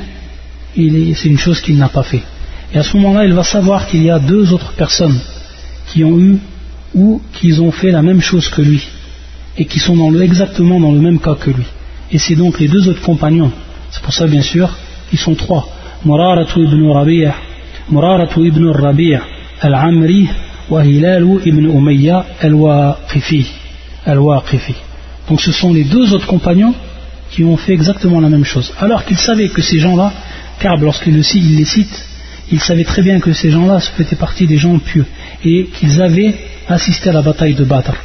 c'est une chose qu'il n'a pas fait. Et à ce moment-là, il va savoir qu'il y a deux autres personnes qui ont eu ou qui ont fait la même chose que lui et qui sont dans exactement dans le même cas que lui. Et c'est donc les deux autres compagnons. C'est pour ça, bien sûr, ils sont trois. Muraratu ibn Rabi'a, Muraratu ibn Rabi'a, Al-Amri, wa Hilalu ibn Umayya, Al-Waqifi. Al-Waqifi. Donc ce sont les deux autres compagnons qui ont fait exactement la même chose. Alors qu'ils savaient que ces gens-là, car lorsqu'il les cite, ils savaient très bien que ces gens-là faisaient partie des gens pieux et qu'ils avaient assisté à la bataille de Badr.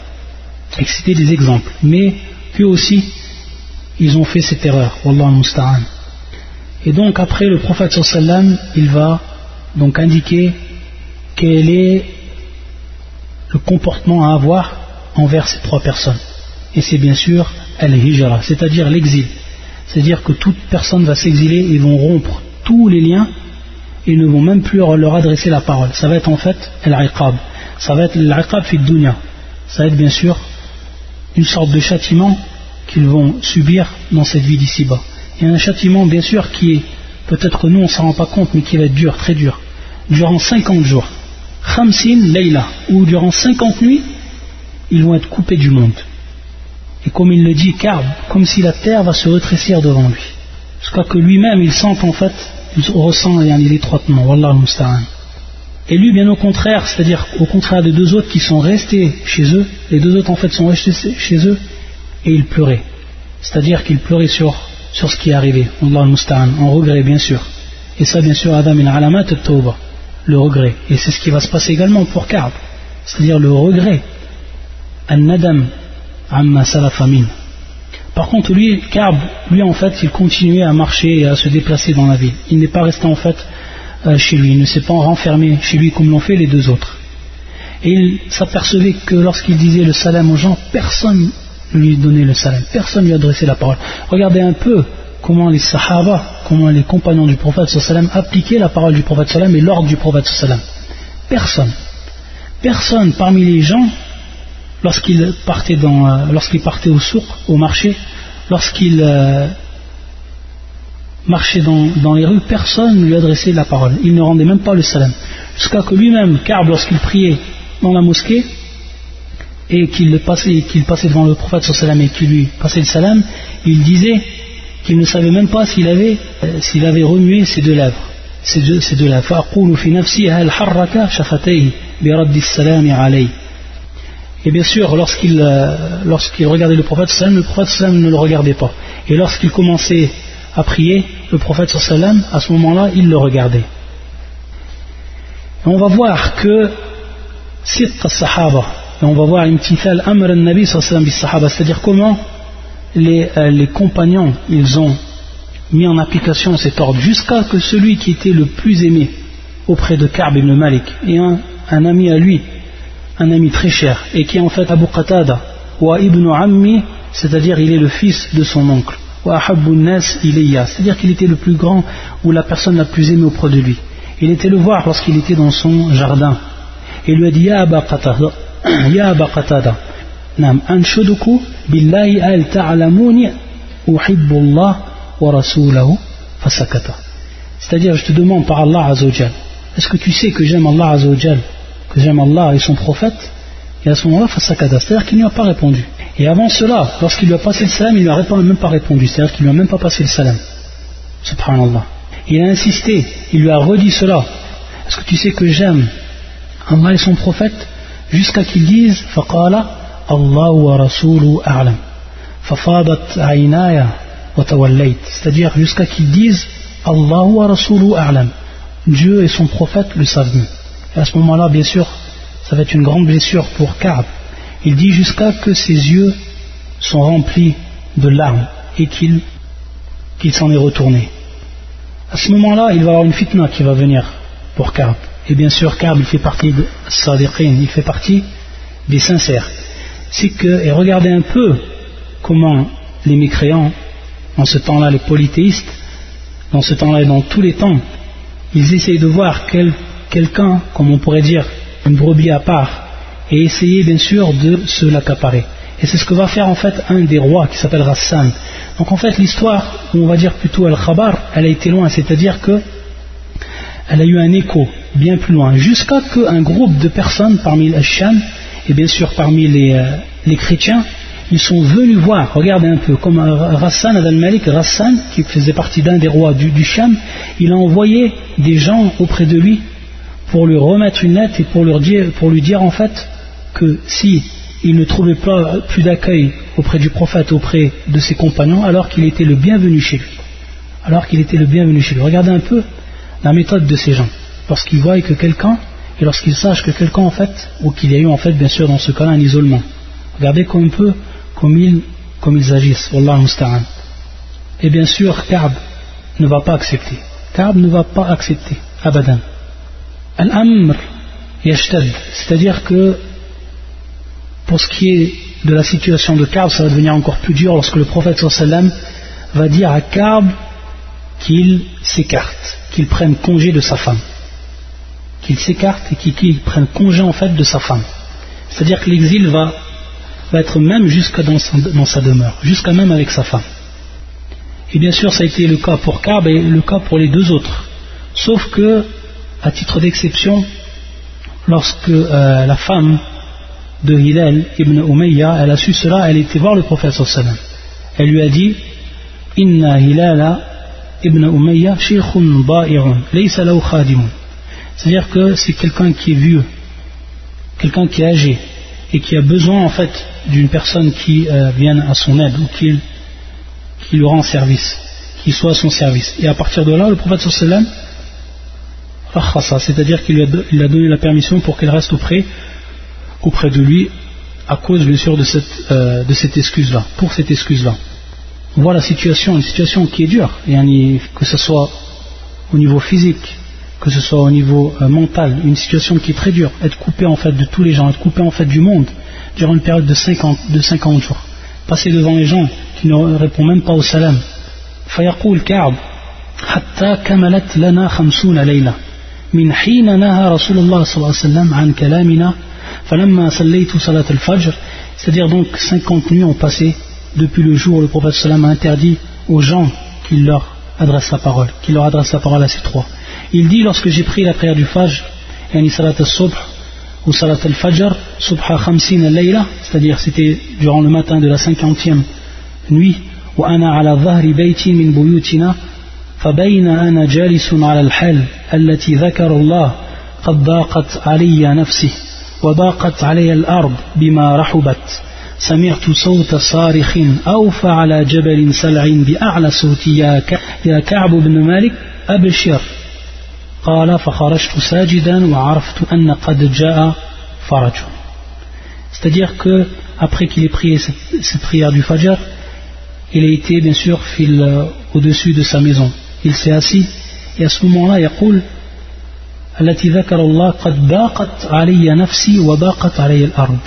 Et c'était des exemples. Mais qu'eux aussi, ils ont fait cette erreur. Wallah musta'an. Et donc après le prophète il va donc indiquer quel est le comportement à avoir envers ces trois personnes. Et c'est bien sûr al-hijra, c'est-à-dire l'exil. C'est-à-dire que toute personne va s'exiler et vont rompre tous les liens et ne vont même plus leur adresser la parole. Ça va être en fait al-iqab. Ça va être l'iqab fi dunya. Ça va être bien sûr une sorte de châtiment qu'ils vont subir dans cette vie d'ici-bas. Il y a un châtiment bien sûr qui est, peut-être nous on ne s'en rend pas compte, mais qui va être dur, très dur. Durant 50 jours. Khamsin Leila, ou durant 50 nuits, ils vont être coupés du monde. Et comme il le dit, car comme si la terre va se rétrécir devant lui. Jusqu'à que lui-même il sente en fait, il ressent l'étroitement. Wallah musta'an. Et lui, bien au contraire, c'est-à-dire au contraire des deux autres qui sont restés chez eux, les deux autres en fait sont restés chez eux et ils pleuraient. C'est-à-dire qu'ils pleuraient sur, ce qui est arrivé, Allah musta'an, en regret bien sûr. Et ça, bien sûr, Adam il alamat tawba, le regret. Et c'est ce qui va se passer également pour Ka'b, c'est-à-dire le regret. An-nadam amma salafamin. Par contre, lui, Ka'b, lui en fait, il continuait à marcher et à se déplacer dans la ville. Il n'est pas resté en fait euh, chez lui, il ne s'est pas renfermé chez lui comme l'ont fait les deux autres. Et il s'apercevait que lorsqu'il disait le salam aux gens, personne ne lui donnait le salam, personne ne lui adressait la parole. Regardez un peu comment les sahaba, comment les compagnons du prophète sallam appliquaient la parole du prophète sallam et l'ordre du prophète sallam. Personne. Personne parmi les gens, lorsqu'ils partaient, euh, partaient au souk, au marché, lorsqu'ils euh, marchait dans, les rues, personne ne lui adressait la parole. Il ne rendait même pas le salam. Jusqu'à que lui-même, car lorsqu'il priait dans la mosquée, et qu'il passait, devant le prophète salam et qu'il lui passait le salam, il disait qu'il ne savait même pas s'il avait, euh, s'il avait remué ses deux lèvres. Ses deux, ses deux lèvres. Et bien sûr, lorsqu'il, euh, regardait le prophète le prophète ne le regardait pas. Et lorsqu'il commençait à prier, le prophète sallam, à ce moment-là, il le regardait. on va voir que sahaba, et on va voir une petite amr al-nabi sahaba, c'est-à-dire comment les, euh, les, compagnons, ils ont mis en application cet ordre, jusqu'à que celui qui était le plus aimé auprès de Ka'b ibn Malik, et un ami à lui, un ami très cher, et qui est en fait Abu Qatada, ou Ibn Ammi, c'est-à-dire il est le fils de son oncle c'est-à-dire qu'il était le plus grand ou la personne la plus aimée auprès de lui. Il était le voir lorsqu'il était dans son jardin. Et il lui a dit Ya Aba Qatada, [clears throat] Ya Aba Qatada, Nam anshuduku billahi al ta'lamuni uhibbullah wa rasulahu fasakata. C'est-à-dire, je te demande par Allah Azzawajal, est-ce que tu sais que j'aime Allah Azzawajal, j'aime Allah et son prophète, et à ce moment-là, face à c'est-à-dire qu'il a pas répondu. Et avant cela, lorsqu'il lui a passé le salam, il n'a même pas répondu, c'est-à-dire qu'il ne lui a même pas passé le salam. Subhanallah. Il a insisté, il lui a redit cela. Est-ce que tu sais que j'aime Allah et son prophète jusqu'à qu'ils disent Faqala Allah wa Rasulu a'lam. Fafadat aynaya wa tawallait. C'est-à-dire jusqu'à qu'ils disent Allah wa Rasulu a'lam. Dieu et son prophète le savent mieux et à ce moment-là bien sûr ça va être une grande blessure pour Ka'b il dit jusqu'à que ses yeux sont remplis de larmes et qu'il s'en est retourné. À ce moment-là, il va y avoir une fitna qui va venir pour Ka'b. Et bien sûr, Ka'b, il fait partie il fait partie des sincères. C'est que, et regardez un peu comment les mécréants, en ce temps-là, les polythéistes, dans ce temps-là et dans tous les temps, ils essayent de voir quelqu'un, comme on pourrait dire, une brebis à part, et essayer bien sûr de se l'accaparer. Et c'est ce que va faire en fait un des rois qui s'appelle Rassan. Donc en fait l'histoire, on va dire plutôt Al-Khabar, elle a été loin, c'est-à-dire que elle a eu un écho bien plus loin, jusqu'à qu'un groupe de personnes parmi les Sham, et bien sûr parmi les, euh, les chrétiens, ils sont venus voir, regardez un peu, comme Rassan al-Malik, Rassan, qui faisait partie d'un des rois du, du Sham, il a envoyé des gens auprès de lui pour lui remettre une lettre et pour, leur dire, pour lui dire en fait que si il ne trouvait pas plus d'accueil auprès du prophète, auprès de ses compagnons, alors qu'il était le bienvenu chez lui. Alors qu'il était le bienvenu chez lui. Regardez un peu la méthode de ces gens. Lorsqu'ils voient que quelqu'un, et lorsqu'ils sachent que quelqu'un en fait, ou qu'il y a eu en fait bien sûr dans ce cas-là un isolement. Regardez comme peu, comme ils, comme ils agissent. Et bien sûr, Ka'b ne va pas accepter. Ka'b ne va pas accepter. Abadan. Al-amr yashtad. C'est-à-dire que pour ce qui est de la situation de Ka'b, ça va devenir encore plus dur lorsque le prophète sallam va dire à Ka'b qu'il s'écarte, qu'il prenne congé de sa femme. Qu'il s'écarte et qu'il prenne congé en fait de sa femme. C'est-à-dire que l'exil va, être même jusqu'à dans, sa demeure, jusqu'à même avec sa femme. Et bien sûr, ça a été le cas pour Ka'b et le cas pour les deux autres. Sauf que, à titre d'exception, lorsque euh, la femme de Hilal ibn Umayya, elle a su cela, elle était voir le prophète sallam. Elle lui a dit Inna Hilala ibn Umayya shaykhun ba'i'un, laysa lahu khadimun. C'est-à-dire que c'est quelqu'un qui est vieux, quelqu'un qui est âgé et qui a besoin en fait d'une personne qui euh, vienne à son aide ou qui, qui lui rend service, qui soit à son service. Et à partir de là, le prophète sallam c'est-à-dire qu'il lui a donné la permission pour qu'elle reste auprès auprès de lui à cause bien sûr de cette, euh, de cette excuse-là, pour cette excuse-là. On voit la situation, une situation qui est dure, que ce soit au niveau physique, que ce soit au niveau euh, mental, une situation qui est très dure, être coupé en fait de tous les gens, être coupé en fait du monde durant une période de 50, de 50 jours, passer devant les gens qui ne répondent même pas au salam. فيقول كعب حتى كملت لنا خمسون ليلة من حين نهى رسول الله صلى الله عليه وسلم عن كلامنا c'est-à-dire donc 50 nuits ont passé depuis le jour où le prophète sallam a interdit aux gens qu'il leur adresse la parole, qu'il leur adresse la parole à ces trois. Il dit lorsque j'ai pris la prière du Fajr, yani salat al-subh ou salat al-fajr, subha khamsin al-layla, c'est-à-dire c'était durant le matin de la cinquantième nuit, وأنا على ظهر بيتي من بيوتنا فبين أنا جالس على الحال التي ذكر الله قد ضاقت علي نفسي وضاقت علي الأرض بما رحبت. سمعت صوت صارخ أوفى على جبل سلع بأعلى صوتي يا كعب بن مالك أبشر. قال فخرجت ساجدا وعرفت أن قد جاء فرج. C'est-à-dire que après qu'il ait prié cette, cette prière du Fajr, il a été bien sûr fil au-dessus de sa maison. Il s'est assis et à ce moment-là, il dit التي ذكر الله قد ضاقت علي نفسي وضاقت علي الأرض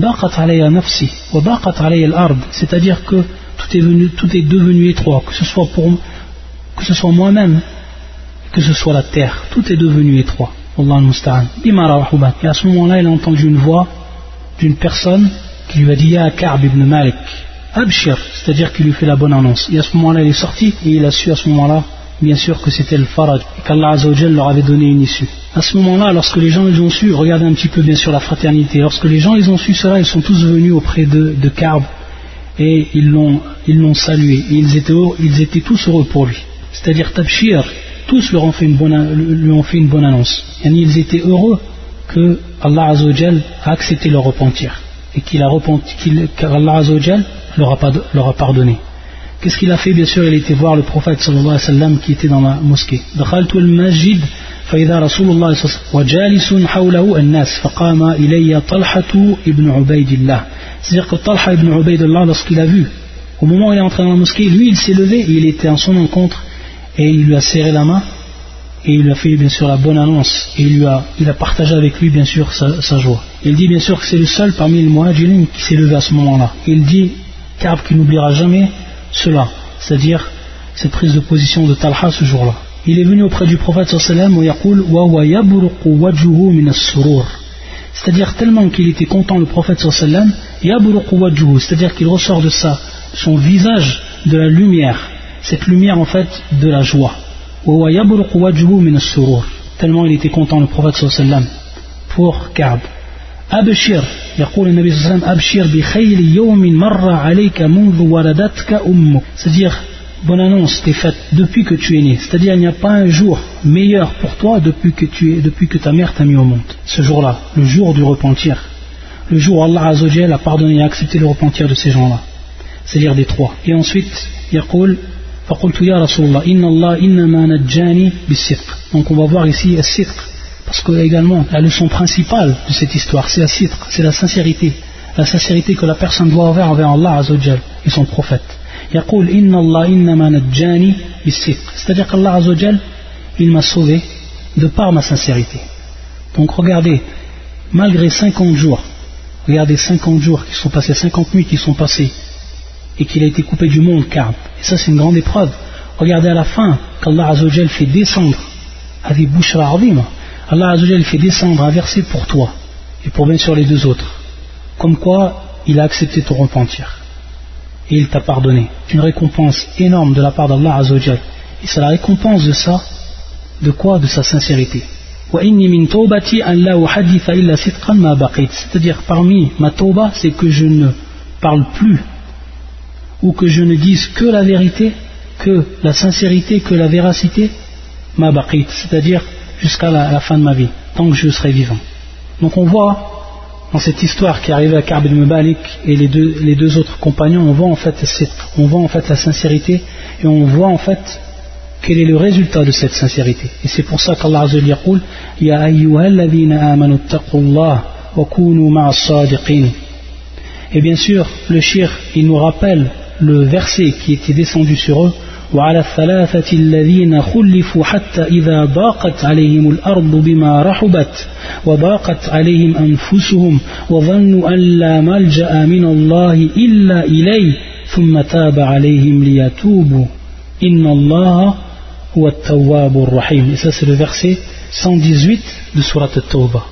ضاقت علي نفسي وضاقت علي الأرض c'est-à-dire que tout est, venu, tout est devenu étroit que ce soit pour que ce soit moi-même que ce soit la terre tout est devenu étroit Allah al-Musta'an et à ce moment-là il a entendu une voix d'une personne qui lui a dit Ya Ka'b ibn Malik Abshir c'est-à-dire qu'il lui fait la bonne annonce et à ce moment-là il est sorti et il a su à ce moment-là bien sûr que c'était le faraj et qu'Allah Azzawajal leur avait donné une issue. À ce moment-là, lorsque les gens ils ont su, regardez un petit peu bien sûr la fraternité, lorsque les gens ils ont su cela, ils sont tous venus auprès de, de Karb et ils l'ont, salué. Et ils, étaient, ils étaient tous heureux pour lui. C'est-à-dire Tabshir, tous leur ont fait une bonne, lui ont fait une bonne annonce. Et ils étaient heureux que Allah Azzawajal a accepté leur repentir et qu'il a repenti, qu'Allah Azzawajal leur a, leur a pardonné. Qu'est-ce qu'il a fait Bien sûr, il était voir le prophète sallallahu alayhi wa sallam qui était dans la mosquée. دخلت المسجد فإذا رسول الله صلى الله عليه وسلم وجالس حوله الناس فقام إلي طلحة ابن عبيد الله c'est-à-dire que Talha ibn Ubaidullah lorsqu'il a vu au moment où il est entré dans la mosquée lui il s'est levé et il était en son encontre et il lui a serré la main et il lui a fait bien sûr la bonne annonce et il, lui a, il a partagé avec lui bien sûr sa, sa joie il dit bien sûr que c'est le seul parmi les muhajirin qui s'est levé à ce moment là il dit Kaab qui n'oubliera jamais cela, c'est-à-dire cette prise de position de Talha ce jour-là. Il est venu auprès du prophète sallallahu alayhi wa sallam c'est-à-dire tellement qu'il était content le prophète sallallahu alayhi c'est-à-dire qu'il ressort de ça son visage de la lumière, cette lumière en fait de la joie. Tellement il était content le prophète sallallahu sallam pour Kaab. Abshir, يقول النبي صلى الله عليه وسلم أبشر بخير يوم مر عليك منذ ولدتك أمك c'est-à-dire bonne annonce t'est faite depuis que tu es né c'est-à-dire il n'y a pas un jour meilleur pour toi depuis que, tu es, depuis que ta mère t'a mis au monde ce jour-là le jour du repentir le jour où Allah Azzawajal a pardonné et a accepté le repentir de ces gens-là c'est-à-dire des trois et ensuite يقول فقلت يا رسول الله إن الله إنما نجاني بالصدق donc on va voir ici الصدق parce que également, la leçon principale de cette histoire, c'est la citre, c'est la sincérité. La sincérité que la personne doit avoir envers Allah Azzawajal et son prophète. C'est-à-dire qu'Allah Azzawajal, il m'a sauvé de par ma sincérité. Donc regardez, malgré 50 jours, regardez 50 jours qui sont passés, 50 nuits qui sont passées, et qu'il a été coupé du monde, car, et ça c'est une grande épreuve. Regardez à la fin qu'Allah Azzawajal fait descendre à des bouches Allah Azzawajal fait descendre un verset pour toi et pour bien sûr les deux autres. Comme quoi, il a accepté ton repentir. Et il t'a pardonné. C'est une récompense énorme de la part d'Allah Azzawajal. Et c'est la récompense de ça, de quoi De sa sincérité. C'est-à-dire, parmi ma tauba, c'est que je ne parle plus ou que je ne dise que la vérité, que la sincérité, que la véracité, ma baqit. C'est-à-dire, jusqu'à la, fin de ma vie, tant que je serai vivant. Donc on voit dans cette histoire qui est arrivée à Ka'b ibn et les deux, autres compagnons, on voit en fait voit en fait la sincérité et on voit en fait quel est le résultat de cette sincérité. Et c'est pour ça qu'Allah Azza wa Ya ayyuhalladhina amanu wa kunu sadiqin. Et bien sûr, le shir, il nous rappelle le verset qui était descendu sur eux وعلى الثلاثة الذين خلفوا حتى إذا ضاقت عليهم الأرض بما رحبت وضاقت عليهم أنفسهم وظنوا أن لا ملجأ من الله إلا إليه ثم تاب عليهم ليتوبوا إن الله هو التواب الرحيم Et ça c'est verset 118 de Surat At-Tawbah.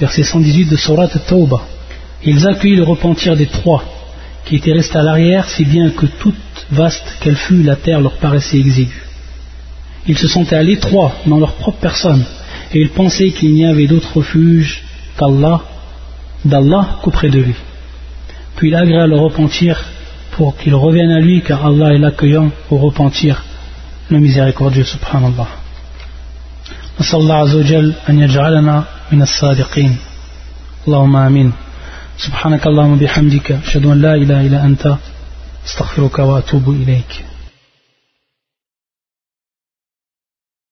Verset 118 de Surat At-Tawbah. Ils accueillent le repentir des trois qui étaient restés à l'arrière, si bien que toute vaste qu'elle fût, la terre leur paraissait exiguë. Ils se sentaient à l'étroit dans leur propre personne, et ils pensaient qu'il n'y avait d'autre refuge qu'Allah, d'Allah qu'auprès de lui. Puis il agréa le repentir pour qu'ils reviennent à lui, car Allah est l'accueillant au repentir, le miséricordieux subhanallah. نسأل الله عز وجل أن يجعلنا من الصادقين اللهم آمين سبحانك اللهم بحمدك أشهد أن لا إله إلا أنت استغفرك وأتوب إليك.